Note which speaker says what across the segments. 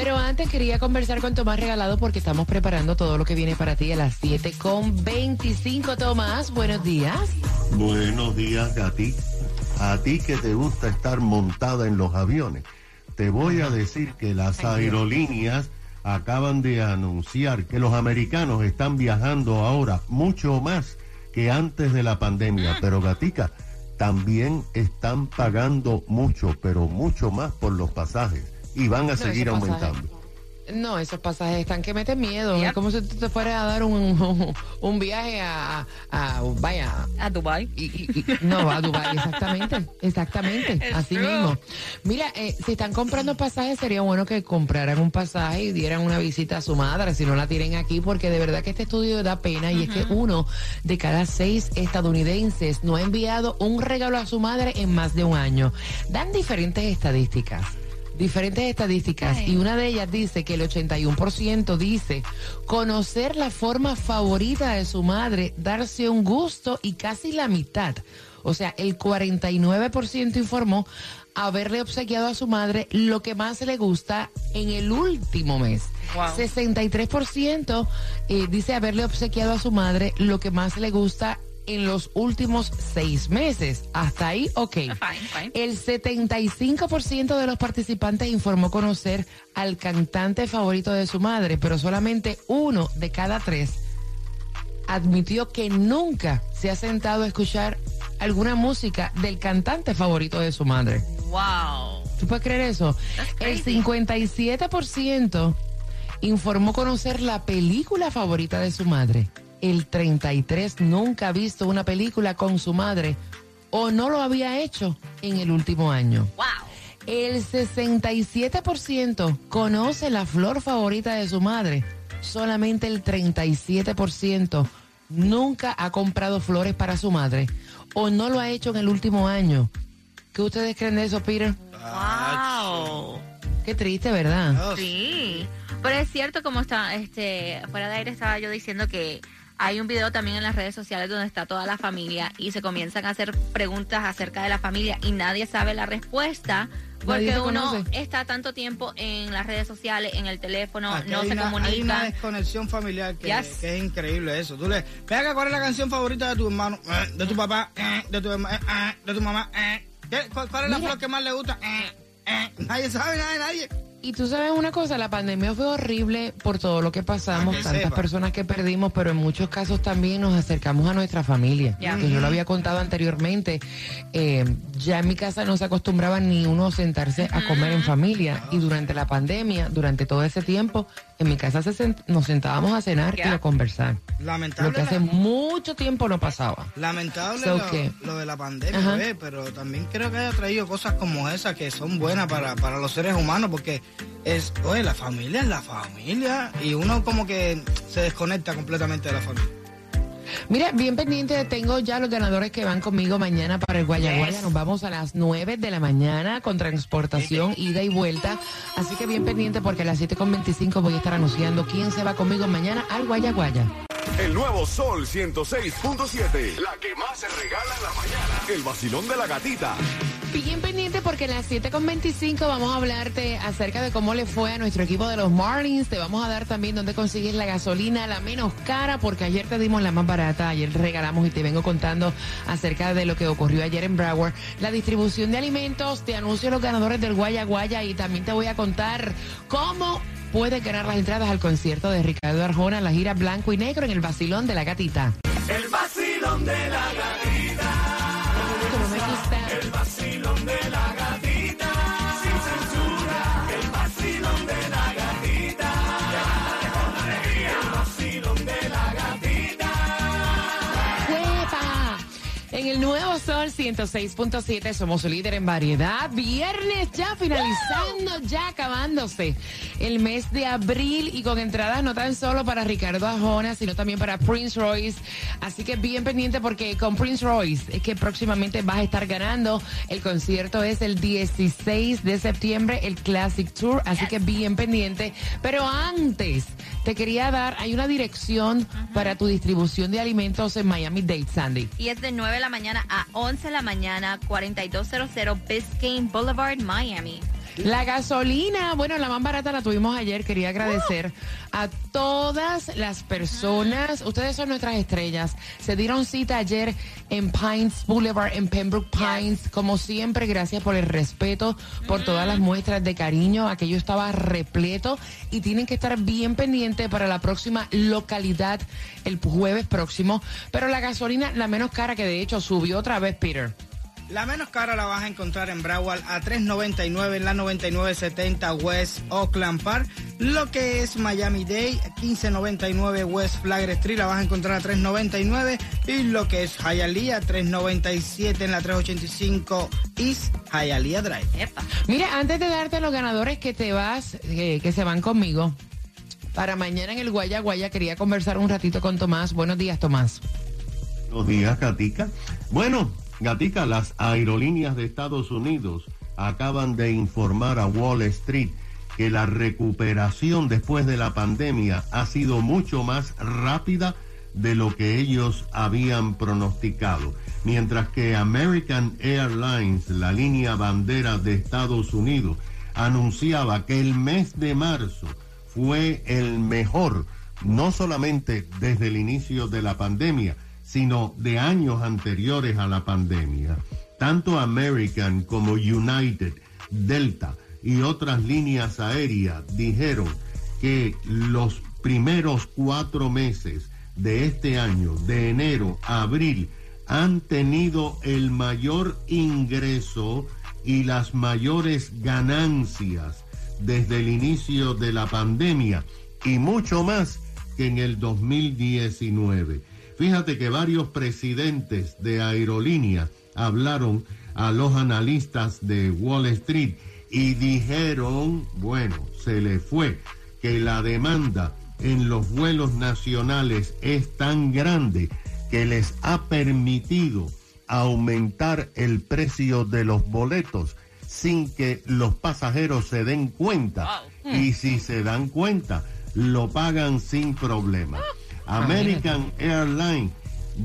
Speaker 1: Pero antes quería conversar con Tomás Regalado porque estamos preparando todo lo que viene para ti a las 7 con 25. Tomás, buenos días.
Speaker 2: Buenos días, Gati. A ti que te gusta estar montada en los aviones, te voy a decir que las aerolíneas acaban de anunciar que los americanos están viajando ahora mucho más que antes de la pandemia.
Speaker 1: Ah.
Speaker 2: Pero, Gatica, también están pagando mucho, pero mucho más por los pasajes. Y van a seguir
Speaker 1: esos pasajes-
Speaker 2: aumentando.
Speaker 1: No, esos pasajes están que meten miedo.
Speaker 3: Yep.
Speaker 1: Es como si tú te fueras a dar un, un viaje a, a- vaya,
Speaker 3: A Dubai.
Speaker 1: y- y- y- no, a Dubái, exactamente, exactamente,
Speaker 3: It's
Speaker 1: así
Speaker 3: true.
Speaker 1: mismo. Mira, eh, si están comprando pasajes, sería bueno que compraran un pasaje y dieran una visita a su madre, si no la tienen aquí, porque de verdad que este estudio da pena y es que uno de cada seis estadounidenses no ha enviado un regalo a su madre en más de un año. Dan diferentes estadísticas. Diferentes estadísticas
Speaker 3: Ay.
Speaker 1: y una de ellas dice que el 81% dice conocer la forma favorita de su madre, darse un gusto y casi la mitad, o sea, el 49% informó haberle obsequiado a su madre lo que más le gusta en el último mes.
Speaker 3: Wow.
Speaker 1: 63% eh, dice haberle obsequiado a su madre lo que más le gusta en los últimos seis meses. Hasta ahí, ok.
Speaker 3: Fine, fine.
Speaker 1: El 75% de los participantes informó conocer al cantante favorito de su madre, pero solamente uno de cada tres admitió que nunca se ha sentado a escuchar alguna música del cantante favorito de su madre.
Speaker 3: Wow.
Speaker 1: ¿Tú puedes creer eso? El
Speaker 3: crazy.
Speaker 1: 57% informó conocer la película favorita de su madre. El 33% nunca ha visto una película con su madre o no lo había hecho en el último año.
Speaker 3: Wow.
Speaker 1: El 67% conoce la flor favorita de su madre. Solamente el 37% nunca ha comprado flores para su madre o no lo ha hecho en el último año. ¿Qué ustedes creen de eso, Peter?
Speaker 3: Wow.
Speaker 1: Qué triste, ¿verdad?
Speaker 3: Sí. Pero es cierto como está, este, fuera de aire estaba yo diciendo que hay un video también en las redes sociales donde está toda la familia y se comienzan a hacer preguntas acerca de la familia y nadie sabe la respuesta porque uno
Speaker 1: conoce.
Speaker 3: está tanto tiempo en las redes sociales, en el teléfono,
Speaker 4: Aquí
Speaker 3: no se
Speaker 4: una,
Speaker 3: comunica.
Speaker 4: Hay una desconexión familiar que,
Speaker 3: Yes.
Speaker 4: que es increíble eso. Tú le, venga, ¿cuál es la canción favorita de tu hermano? Eh, de tu papá, eh, de tu herma- eh, de tu mamá. eh. ¿Qué- ¿Cuál, es la
Speaker 1: Mira.
Speaker 4: flor que más le gusta? Nadie sabe, nadie, nadie.
Speaker 1: Y tú sabes una cosa, la pandemia fue horrible por todo lo que pasamos,
Speaker 4: que
Speaker 1: tantas
Speaker 4: sepa.
Speaker 1: personas que perdimos, pero en muchos casos también nos acercamos a nuestra familia. Que yo lo había contado anteriormente, eh, ya en mi casa no se acostumbraba ni uno sentarse a comer en familia. Y durante la pandemia, durante todo ese tiempo, en mi casa se sent- nos sentábamos a cenar y a conversar. Lo
Speaker 4: Lamentable.
Speaker 1: que hace
Speaker 4: la-
Speaker 1: mucho tiempo no pasaba.
Speaker 4: Lamentable
Speaker 1: So
Speaker 4: lo,
Speaker 1: que-
Speaker 4: lo de la pandemia, pero también creo que haya traído cosas como esas que son buenas para, para los seres humanos porque es, oye, la familia es la familia y uno como que se desconecta completamente de la familia.
Speaker 1: Mira, bien pendiente, tengo ya los ganadores que van conmigo mañana para el Guayaguaya.
Speaker 3: Yes.
Speaker 1: Nos vamos a las 9 de la mañana con transportación, ida y vuelta. Así que bien pendiente porque a las 7.25 voy a estar anunciando quién se va conmigo mañana al Guayaguaya.
Speaker 5: El nuevo Sol 106.7. La que más se regala en la mañana. El vacilón de la gatita.
Speaker 1: Bien pendiente porque a las 7.25 vamos a hablarte acerca de cómo le fue a nuestro equipo de los Marlins. Te vamos a dar también dónde consigues la gasolina, la menos cara, porque ayer te dimos la más barata, ayer regalamos y te vengo contando acerca de lo que ocurrió ayer en Broward. La distribución de alimentos, te anuncio los ganadores del Guaya Guaya y también te voy a contar cómo puedes ganar las entradas al concierto de Ricardo Arjona, la gira blanco y negro en el Basilón de la Gatita.
Speaker 5: El vacilón de la gatita.
Speaker 1: 106.7 somos líder en variedad. Viernes ya finalizando, ya acabándose el mes de abril y con entradas no tan solo para Ricardo Ajona, sino también para Prince Royce. Así que bien pendiente porque con Prince Royce es que próximamente vas a estar ganando. El concierto es el 16 de septiembre, el Classic Tour. Así que bien pendiente. Pero antes, te quería dar, hay una dirección para tu distribución de alimentos en Miami Dade, Sandy.
Speaker 3: Y es de 9 de la mañana a 11 de la mañana, 4200 Biscayne Boulevard, Miami.
Speaker 1: La gasolina, bueno, la más barata la tuvimos ayer. Quería agradecer a todas las personas. Ustedes son nuestras estrellas. Se dieron cita ayer en Pines Boulevard, en Pembroke Pines. Como siempre, gracias por el respeto, por todas las muestras de cariño. Aquello estaba repleto y tienen que estar bien pendientes para la próxima localidad el jueves próximo. Pero la gasolina, la menos cara que de hecho subió otra vez, Peter.
Speaker 4: La menos cara la vas a encontrar en Broward a 3.99 en la 9970 West Oakland Park. Lo que es Miami Day, 15.99 West Flagler Street la vas a encontrar a 3.99 y lo que es Hialeah 3.97 en la 385 East Hialeah Drive.
Speaker 3: Epa.
Speaker 1: Mira, antes de darte los ganadores que te vas, eh, que se van conmigo, para mañana en el Guaya Guaya quería conversar un ratito con Tomás. Buenos días, Tomás.
Speaker 2: Buenos días, Gatica. Bueno, Gatica, las aerolíneas de Estados Unidos acaban de informar a Wall Street que la recuperación después de la pandemia ha sido mucho más rápida de lo que ellos habían pronosticado. Mientras que American Airlines, la línea bandera de Estados Unidos, anunciaba que el mes de marzo fue el mejor, no solamente desde el inicio de la pandemia, sino de años anteriores a la pandemia. Tanto American como United, Delta y otras líneas aéreas dijeron que los primeros cuatro meses de este año, de enero a abril, han tenido el mayor ingreso y las mayores ganancias desde el inicio de la pandemia y mucho más que en el 2019. Fíjate que varios presidentes de aerolíneas hablaron a los analistas de Wall Street y dijeron, bueno, se le fue, que la demanda en los vuelos nacionales es tan grande que les ha permitido aumentar el precio de los boletos sin que los pasajeros se den cuenta. Y si se dan cuenta, lo pagan sin problema. American Airlines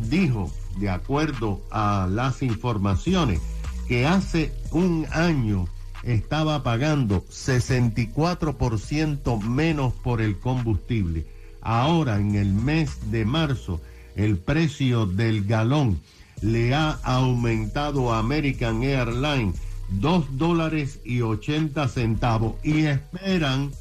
Speaker 2: dijo, de acuerdo a las informaciones, que hace un año estaba pagando 64% menos por el combustible. Ahora, en el mes de marzo, el precio del galón le ha aumentado a American Airlines 2 dólares y 80 centavos y esperan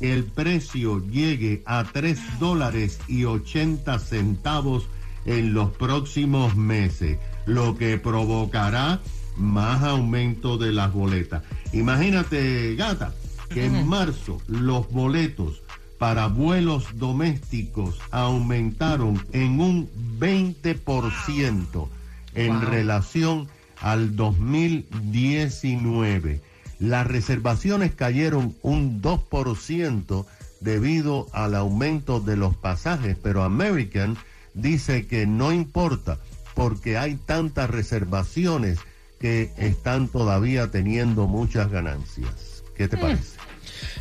Speaker 2: el precio llegue a 3 dólares y 80 centavos en los próximos meses, lo que provocará más aumento de las boletas. Imagínate, gata, que en marzo los boletos para vuelos domésticos aumentaron en un 20% en
Speaker 1: Wow.
Speaker 2: relación al 2019. Las reservaciones cayeron un 2% debido al aumento de los pasajes, pero American dice que no importa porque hay tantas reservaciones que están todavía teniendo muchas ganancias. ¿Qué te parece?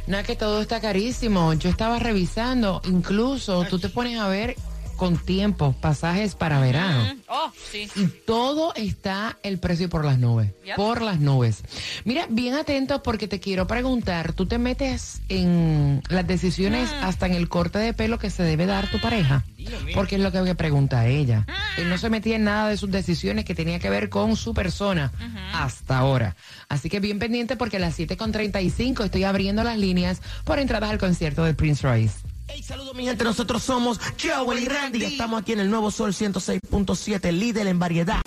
Speaker 1: Nada que todo está carísimo. Yo estaba revisando, incluso tú te pones a ver con tiempo pasajes para verano.
Speaker 3: Oh, sí.
Speaker 1: Y todo está el precio por las nubes.
Speaker 3: Yep.
Speaker 1: Por las nubes. Mira, bien atentos porque te quiero preguntar, ¿tú te metes en las decisiones hasta en el corte de pelo que se debe dar tu pareja? Porque es lo que pregunta ella. Él no se metía en nada de sus decisiones que tenía que ver con su persona hasta ahora. Así que bien pendiente porque a las 7.35 estoy abriendo las líneas por entradas al concierto de Prince Royce.
Speaker 6: Hey, saludos mi gente, nosotros somos Joel y Randy. Estamos aquí en el Nuevo Sol 106.7, líder en variedad.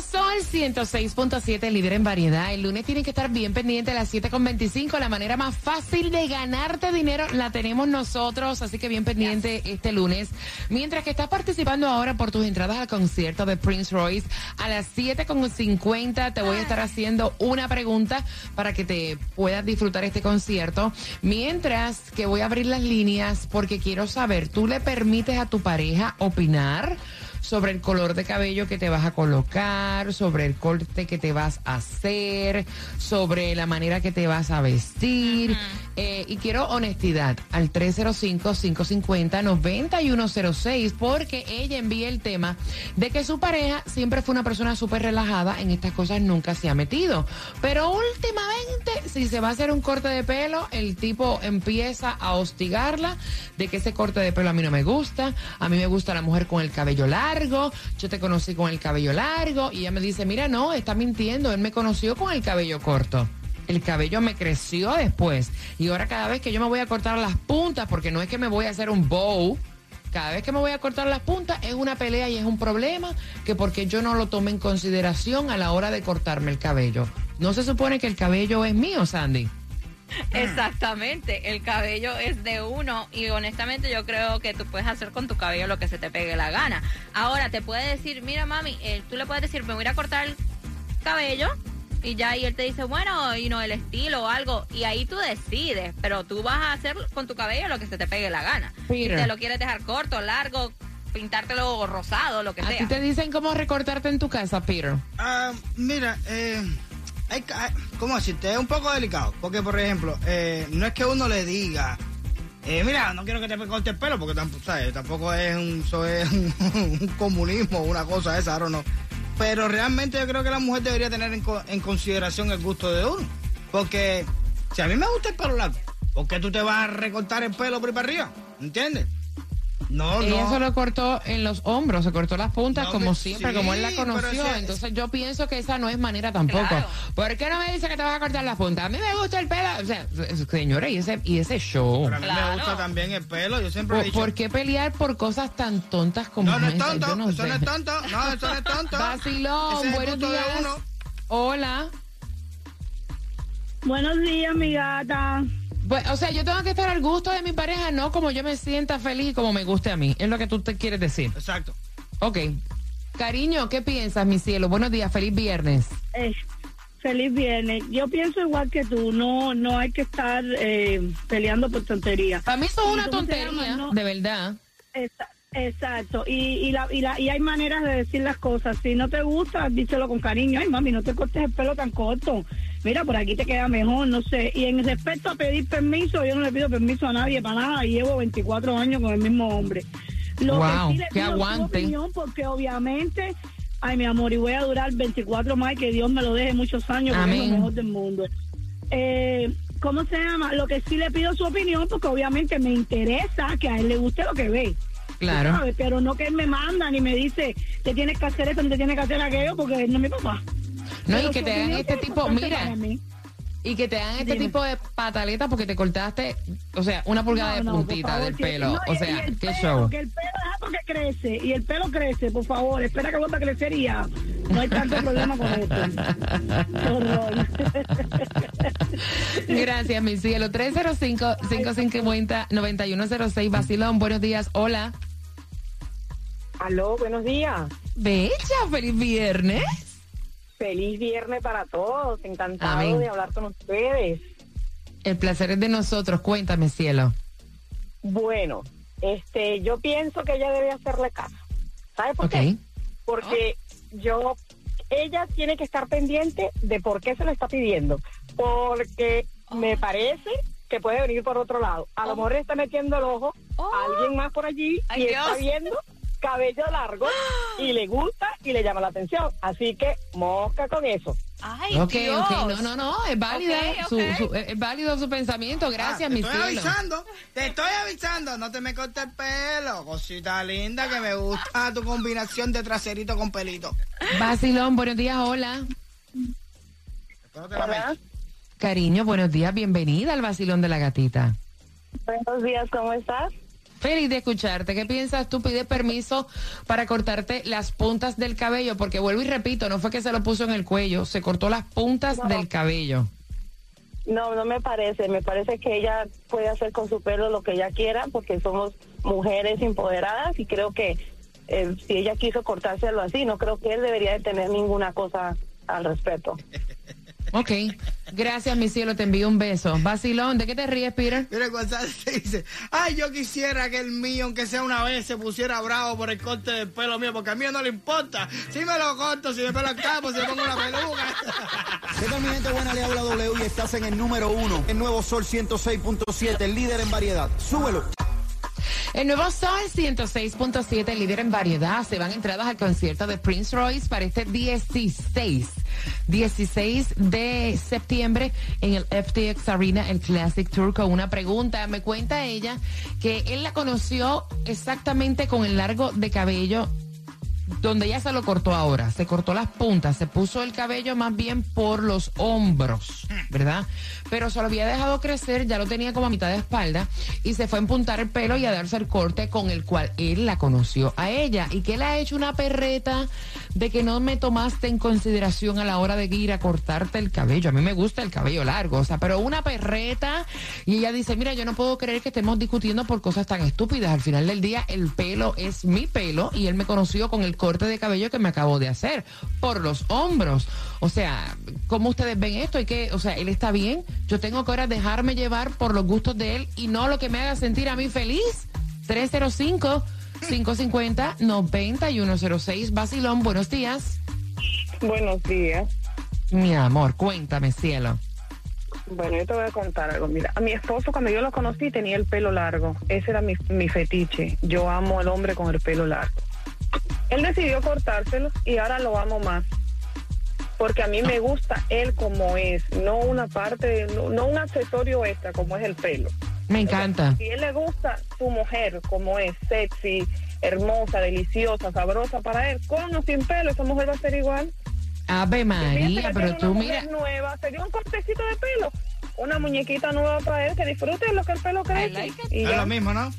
Speaker 1: Sol 106.7, líder en variedad. El lunes tienen que estar bien pendiente a las 7.25. La manera más fácil de ganarte dinero la tenemos nosotros, así que bien pendiente este lunes. Mientras que estás participando ahora por tus entradas al concierto de Prince Royce, a las 7.50 te voy a estar haciendo una pregunta para que te puedas disfrutar este concierto. Mientras que voy a abrir las líneas porque quiero saber, ¿tú le permites a tu pareja opinar? Sobre el color de cabello que te vas a colocar, sobre el corte que te vas a hacer, sobre la manera que te vas a vestir. Eh, y quiero honestidad al 305-550-9106 porque ella envía el tema de que su pareja siempre fue una persona súper relajada, en estas cosas nunca se ha metido. Pero últimamente, si se va a hacer un corte de pelo, el tipo empieza a hostigarla de que ese corte de pelo a mí no me gusta, a mí me gusta la mujer con el cabello largo, yo te conocí con el cabello largo y ella me dice, mira, no, está mintiendo, él me conoció con el cabello corto. El cabello me creció después y ahora cada vez que yo me voy a cortar las puntas, porque no es que me voy a hacer un bow, cada vez que me voy a cortar las puntas es una pelea y es un problema que porque yo no lo tomé en consideración a la hora de cortarme el cabello. No se supone que el cabello es mío, Sandy.
Speaker 3: Exactamente, el cabello es de uno y honestamente yo creo que tú puedes hacer con tu cabello lo que se te pegue la gana. Ahora te puede decir, mira mami, eh, tú le puedes decir, me voy a ir a cortar el cabello y ya y él te dice, bueno, y no el estilo o algo y ahí tú decides, pero tú vas a hacer con tu cabello lo que se te pegue la gana. Si
Speaker 1: Peter.
Speaker 3: te lo quieres dejar corto, largo, pintártelo rosado, lo que
Speaker 1: ¿A
Speaker 3: sea.
Speaker 1: ti te dicen cómo recortarte en tu casa, Peter?
Speaker 4: Ah, mira, eh, hay, ¿cómo decirte? Es un poco delicado. Porque, por ejemplo, eh, no es que uno le diga, eh, mira, no quiero que te corte el pelo, porque tampoco, ¿sabes? tampoco es un, es un, un comunismo, una cosa esa, ahora no. Pero realmente yo creo que la mujer debería tener en consideración el gusto de uno. Porque si a mí me gusta el pelo largo, ¿por qué tú te vas a recortar el pelo por ahí para arriba? ¿Entiendes? No,
Speaker 1: Ella
Speaker 4: no.
Speaker 1: se lo cortó en los hombros, se cortó las puntas
Speaker 4: No,
Speaker 1: como siempre,
Speaker 4: sí,
Speaker 1: como él la conoció.
Speaker 4: si-
Speaker 1: Entonces yo pienso que esa no es manera tampoco.
Speaker 3: Claro.
Speaker 1: ¿Por qué no me dice que te vas a cortar las puntas? A mí me gusta el pelo. O sea, señora, y ese, y ese show.
Speaker 4: Pero a mí
Speaker 3: Claro.
Speaker 4: me gusta también el pelo, yo siempre he
Speaker 1: ¿Por,
Speaker 4: dicho.
Speaker 1: por qué pelear por cosas tan tontas como
Speaker 4: No, no es tonto,
Speaker 1: no
Speaker 4: eso
Speaker 1: sé.
Speaker 4: no es tonto, no, eso no es tonto.
Speaker 1: Vacilón,
Speaker 4: es
Speaker 1: buenos días.
Speaker 4: uno.
Speaker 1: Hola.
Speaker 7: Buenos días, mi gata.
Speaker 1: Bueno, o sea, yo tengo que estar al gusto de mi pareja, no como yo me sienta feliz y como me guste a mí. Es lo que tú te quieres decir.
Speaker 4: Exacto.
Speaker 1: Ok. Cariño, ¿qué piensas, mi cielo? Buenos días, feliz viernes.
Speaker 7: Eh, feliz viernes. Yo pienso igual que tú. No, no hay que estar eh, peleando por tonterías.
Speaker 1: Para mí eso es
Speaker 7: ¿Y
Speaker 1: una tontería?
Speaker 7: No.
Speaker 1: de verdad.
Speaker 7: Esa- Exacto, y, y, la, y, la, y hay maneras de decir las cosas. Si no te gusta, díselo con cariño. Ay, mami, no te cortes el pelo tan corto. Mira, por aquí te queda mejor, no sé. Y en respecto a pedir permiso, yo no le pido permiso a nadie para nada. Llevo 24 años con el mismo hombre. Lo
Speaker 1: Wow,
Speaker 7: que sí le pido es su
Speaker 1: aguante.
Speaker 7: opinión, porque obviamente, ay, mi amor, y voy a durar 24 más y que Dios me lo deje muchos años, porque es
Speaker 1: Amén.
Speaker 7: lo mejor del mundo. Eh, ¿Cómo se llama? Lo que sí le pido su opinión, porque obviamente me interesa que a él le guste lo que ve.
Speaker 1: Claro.
Speaker 7: ¿sabes? Pero no que él me manda ni me dice, te tienes que hacer esto, ni te tienes que hacer aquello, porque él no es mi papá.
Speaker 1: No, y que te hagan
Speaker 7: opinión
Speaker 1: este
Speaker 7: es
Speaker 1: tipo, mira, y que te hagan este
Speaker 7: Dime.
Speaker 1: tipo de pataletas porque te cortaste, o sea, una pulgada de
Speaker 7: No, no,
Speaker 1: puntita
Speaker 7: favor,
Speaker 1: del pelo.
Speaker 7: no,
Speaker 1: o sea, qué
Speaker 7: pelo,
Speaker 1: show.
Speaker 7: Que el pelo es algo que crece, y el pelo crece, por favor, espera que vuelva a crecer y ya. No hay tanto problema con esto.
Speaker 1: Gracias, mi cielo. 305-550-9106. Vacilón, buenos días. Hola.
Speaker 8: Aló, buenos días.
Speaker 1: Bella, feliz viernes.
Speaker 8: Feliz viernes para todos. Encantado
Speaker 1: Amén.
Speaker 8: de hablar con ustedes.
Speaker 1: El placer es de nosotros. Cuéntame, cielo.
Speaker 8: Bueno, este, yo pienso que ella debe hacerle caso. ¿Sabe por qué? Porque yo, ella tiene que estar pendiente de por qué se lo está pidiendo. Porque me parece que puede venir por otro lado. A lo mejor le está metiendo el ojo
Speaker 3: Oh.
Speaker 8: a alguien más por allí
Speaker 3: Ay,
Speaker 8: y está
Speaker 3: Dios.
Speaker 8: viendo cabello largo y le gusta y le llama la atención. Así que mosca con eso.
Speaker 3: Ay, Dios.
Speaker 1: No, no, no. Es válida. Su- su- es válido su pensamiento. Gracias,
Speaker 4: Ah, te
Speaker 1: mi
Speaker 4: estoy
Speaker 1: cielo.
Speaker 4: avisando, te estoy avisando, no te me cortes el pelo, cosita linda que me gusta tu combinación de traserito con pelito.
Speaker 1: Vacilón, buenos días. Hola.
Speaker 4: Espero te la
Speaker 8: Hola.
Speaker 1: Cariño, buenos días. Bienvenida al vacilón de la gatita.
Speaker 8: Buenos días, ¿cómo estás?
Speaker 1: Feliz de escucharte. ¿Qué piensas tú? Pide permiso para cortarte las puntas del cabello, porque vuelvo y repito, no fue que se lo puso en el cuello, se cortó las puntas del cabello.
Speaker 8: No, no me parece. Me parece que ella puede hacer con su pelo lo que ella quiera porque somos mujeres empoderadas y creo que eh, si ella quiso cortárselo así, no creo que él debería de tener ninguna cosa al respecto.
Speaker 1: Ok, gracias mi cielo, te envío un beso. Vacilón, ¿de qué te ríes, Peter?
Speaker 4: Mira, González te dice, ay, yo quisiera que el mío, aunque sea una vez, se pusiera bravo por el corte del pelo mío, porque a mí no le importa. Si me lo corto, si me pelo el capo, si me pongo una peluca.
Speaker 9: ¿Qué tal mi gente buena? Le habla W y estás en el número uno. El nuevo Sol 106.7, el líder en variedad. Súbelo.
Speaker 1: El nuevo Sol 106.7, líder en variedad. Se van entradas al concierto de Prince Royce para este 16. 16 de septiembre en el FTX Arena, el Classic Tour, con una pregunta. Me cuenta ella que él la conoció exactamente con el largo de cabello donde ella se lo cortó ahora, se cortó las puntas, se puso el cabello más bien por los hombros, ¿verdad? Pero se lo había dejado crecer, ya lo tenía como a mitad de espalda y se fue a empuntar el pelo y a darse el corte con el cual él la conoció a ella y que él ha hecho una perreta de que no me tomaste en consideración a la hora de ir a cortarte el cabello. A mí me gusta el cabello largo, o sea, pero una perreta y ella dice, mira, yo no puedo creer que estemos discutiendo por cosas tan estúpidas. Al final del día, el pelo es mi pelo y él me conoció con el corte de cabello que me acabo de hacer por los hombros. O sea, ¿cómo ustedes ven esto? Hay que, o sea, él está bien. Yo tengo que ahora dejarme llevar por los gustos de él y no lo que me haga sentir a mí feliz. 305 550 9106 Basilón, buenos días.
Speaker 8: Buenos días.
Speaker 1: Mi amor, cuéntame, cielo.
Speaker 8: Bueno, yo te voy a contar algo. Mira, a mi esposo cuando yo lo conocí tenía el pelo largo. Ese era mi, mi fetiche. Yo amo al hombre con el pelo largo. Él decidió cortárselo y ahora lo amo más. Porque a mí me gusta él como es, no una parte, no, no un accesorio extra como es el pelo.
Speaker 1: Me encanta.
Speaker 8: Si él le gusta su mujer como es, sexy, hermosa, deliciosa, sabrosa para él, con o sin pelo, esa mujer va a ser igual.
Speaker 1: Ave María, pero tú mira,
Speaker 8: nueva, sería un cortecito de pelo, una muñequita nueva para él, que disfrute lo que el pelo crece. y
Speaker 4: Es
Speaker 8: ya.
Speaker 4: lo mismo, ¿no?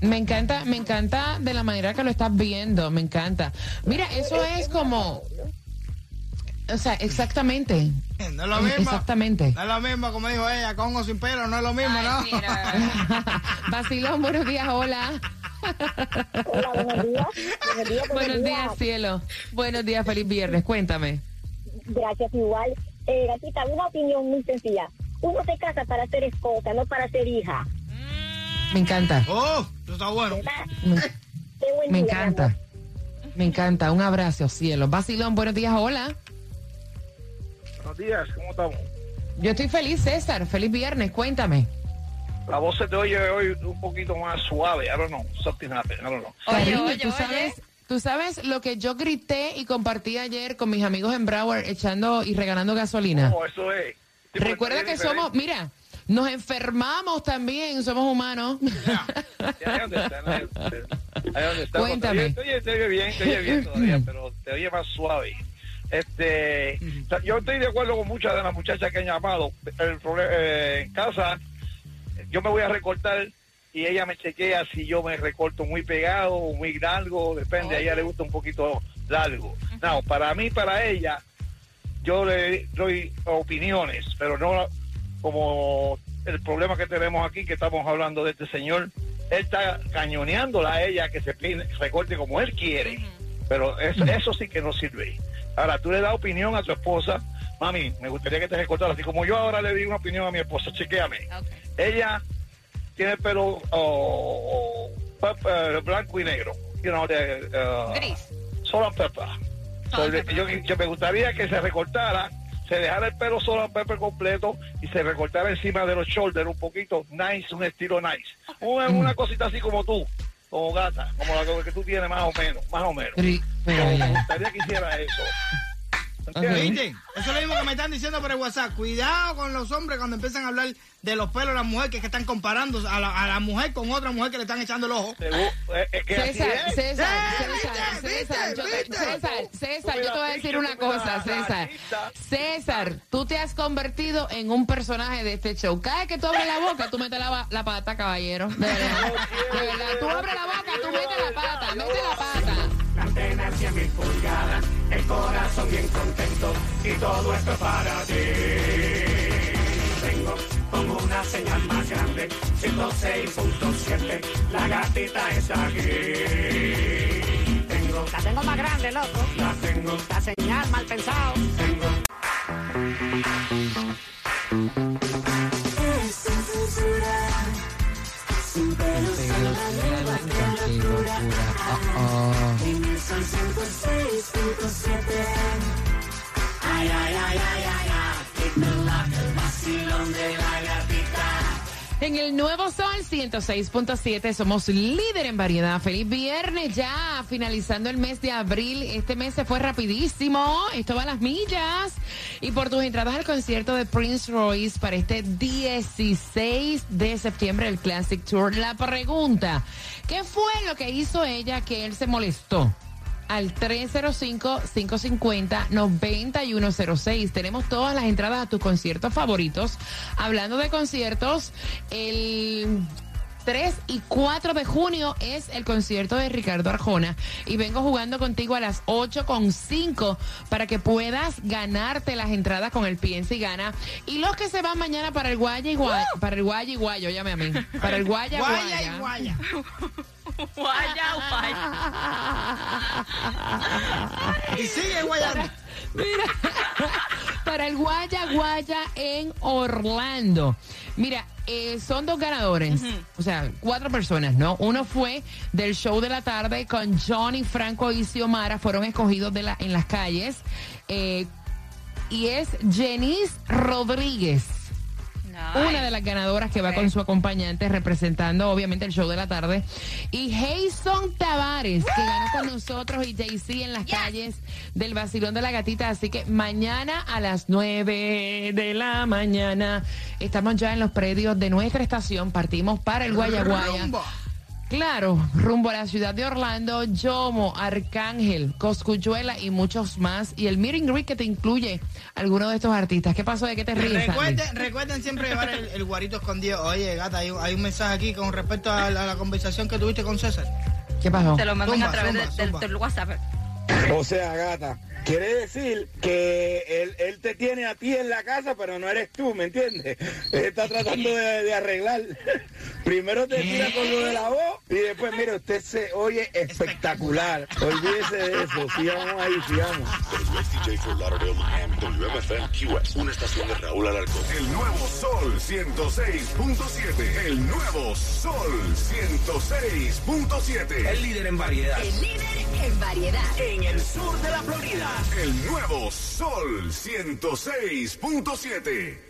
Speaker 1: me encanta, me encanta de la manera que lo estás viendo, me encanta. Mira, eso es como, o sea, exactamente.
Speaker 4: No es lo mismo.
Speaker 1: Exactamente.
Speaker 4: No es lo mismo, como dijo ella, con o sin pelo, no es lo mismo,
Speaker 3: Ay,
Speaker 4: ¿no?
Speaker 3: mira.
Speaker 1: Basilón, buenos días, hola.
Speaker 8: Hola, buenos días. Buenos días,
Speaker 1: Buenos días, cielo. Buenos días, feliz viernes. Cuéntame.
Speaker 10: Gracias, igual. Eh, gatita, una opinión muy sencilla. Uno se casa para ser esposa, no para ser hija.
Speaker 1: Me encanta.
Speaker 4: Oh, eso está bueno.
Speaker 1: Me,
Speaker 10: Qué buen
Speaker 1: me
Speaker 10: día, mi
Speaker 1: encanta. Me encanta. Un abrazo, cielo. Basilón, buenos días, hola.
Speaker 11: Buenos días, ¿cómo estamos?
Speaker 1: Yo estoy feliz, César. Feliz viernes. Cuéntame.
Speaker 11: La voz se te oye hoy un poquito más suave, I don't know, something happened, I don't know.
Speaker 3: Oye,
Speaker 1: Cariño,
Speaker 3: oye,
Speaker 1: ¿tú
Speaker 3: oye.
Speaker 1: sabes, tú sabes lo que yo grité y compartí ayer con mis amigos en Broward echando y regalando gasolina.
Speaker 11: Oh, eso es.
Speaker 1: Recuerda que somos, mira, nos enfermamos también, somos humanos.
Speaker 11: I understand. I understand.
Speaker 1: Cuéntame.
Speaker 11: Te oye, te oye bien, te oye bien todavía, pero te oye más suave. Este, yo estoy de acuerdo con muchas de las muchachas que han llamado. El problema, eh, en casa, yo me voy a recortar y ella me chequea si yo me recorto muy pegado o muy largo, depende, a ella le gusta un poquito largo. No, para mí, para ella, yo le doy opiniones, pero no como el problema que tenemos aquí, que estamos hablando de este señor, él está cañoneándola a ella que se recorte como él quiere, pero eso, eso sí que no sirve. Ahora, tú le das opinión a tu esposa, mami, me gustaría que te recortaras, así como yo ahora le di una opinión a mi esposa, chequéame.
Speaker 3: Ok.
Speaker 11: Ella tiene el pelo oh, oh, pep- eh, blanco y negro, you know, de, eh,
Speaker 3: Gris.
Speaker 11: solo pepper. So, yo, yo me gustaría que se recortara, se dejara el pelo solo pepper completo y se recortara encima de los shoulders un poquito nice, un estilo nice. Una, una cosita así como tú, como gata, como la que tú tienes más o menos, más o menos. Pero
Speaker 1: Oye.
Speaker 11: me gustaría que hiciera eso.
Speaker 4: ¿Viste? Eso es lo mismo que me están diciendo por el WhatsApp. Cuidado con los hombres cuando empiezan a hablar de los pelos de la mujer, que, es que están comparando a la, a la mujer con otra mujer que le están echando el ojo.
Speaker 11: Eh,
Speaker 1: César, César, César,
Speaker 4: ¿Viste?
Speaker 1: César, yo te-. César, César, yo te voy a decir una cosa, César. César, tú te has convertido en un personaje de este show. Cada vez que tú abres la boca, tú metes la, pata, caballero. De verdad. De verdad. Tú abres la boca, tú metes la pata, mete la pata.
Speaker 5: La antena 100 mil pulgadas, el corazón bien contento y todo esto es para ti. Tengo como una señal más grande, 106.7, la gatita está aquí. Tengo,
Speaker 12: La tengo más grande, loco.
Speaker 5: la tengo,
Speaker 12: La señal mal pensado.
Speaker 5: tengo.
Speaker 1: En el Nuevo Sol 106.7 somos líder en variedad. Feliz viernes ya, finalizando el mes de abril. Este mes se fue rapidísimo. Esto va a las millas. Y por tus entradas al concierto de Prince Royce para este 16 de septiembre, el Classic Tour. La pregunta, ¿qué fue lo que hizo ella que él se molestó? Al 305-550-9106. Tenemos todas las entradas a tus conciertos favoritos. Hablando de conciertos, el 3 y 4 de junio es el concierto de Ricardo Arjona y vengo jugando contigo a las 8 con 5 para que puedas ganarte las entradas con el Piensa y Gana. Y los que se van mañana para el Guaya y Guaya, para el Guaya y Guayo, llame a mí, para el Guaya,
Speaker 4: Guaya y guaya.
Speaker 3: Guaya, guaya.
Speaker 4: Y sigue guayando.
Speaker 1: Mira, para el Guaya Guaya en Orlando. Mira, eh, son dos ganadores, o sea, cuatro personas, ¿no? Uno fue del show de la tarde con Johnny Franco y Xiomara, fueron escogidos de la, en las calles. eh, y es Jenice Rodríguez. Una de las ganadoras que va con su acompañante representando obviamente el show de la tarde. Y Jason Tavares, que ganó con nosotros y Jay-Z en las calles del Basilón de la Gatita. Así que mañana a las 9 de la mañana estamos ya en los predios de nuestra estación. Partimos para el Guayaguaya.
Speaker 4: Rumbo.
Speaker 1: Claro, rumbo a la ciudad de Orlando, Yomo, Arcángel, Coscuyuela y muchos más. Y el meeting greet que te incluye algunos de estos artistas. ¿Qué pasó? ¿De qué te ríes?
Speaker 4: Recuerden, recuerden siempre llevar el, el guarito escondido. Oye, gata, hay, un- hay un mensaje aquí con respecto a la, a la conversación que tuviste con César.
Speaker 1: ¿Qué pasó?
Speaker 3: Te lo mandan
Speaker 4: Zumba,
Speaker 3: a través de-
Speaker 4: zumba,
Speaker 3: del-
Speaker 4: zumba.
Speaker 3: del WhatsApp.
Speaker 13: O sea, gata, quiere decir que él, él te tiene a ti en la casa, pero no eres tú, ¿me entiendes? Él está tratando de, de arreglar. Primero te tira con lo de la voz y después, mire, usted se oye espectacular. Olvídese de eso. Sigamos ahí, sigamos.
Speaker 14: DJ for Lauderdale, Miami, WMFM QS, una estación de Raúl Alarcón.
Speaker 15: El nuevo Sol 106.7. El nuevo Sol 106.7.
Speaker 5: El líder en variedad.
Speaker 12: El líder en variedad.
Speaker 5: En el sur de la Florida.
Speaker 15: El nuevo Sol 106.7.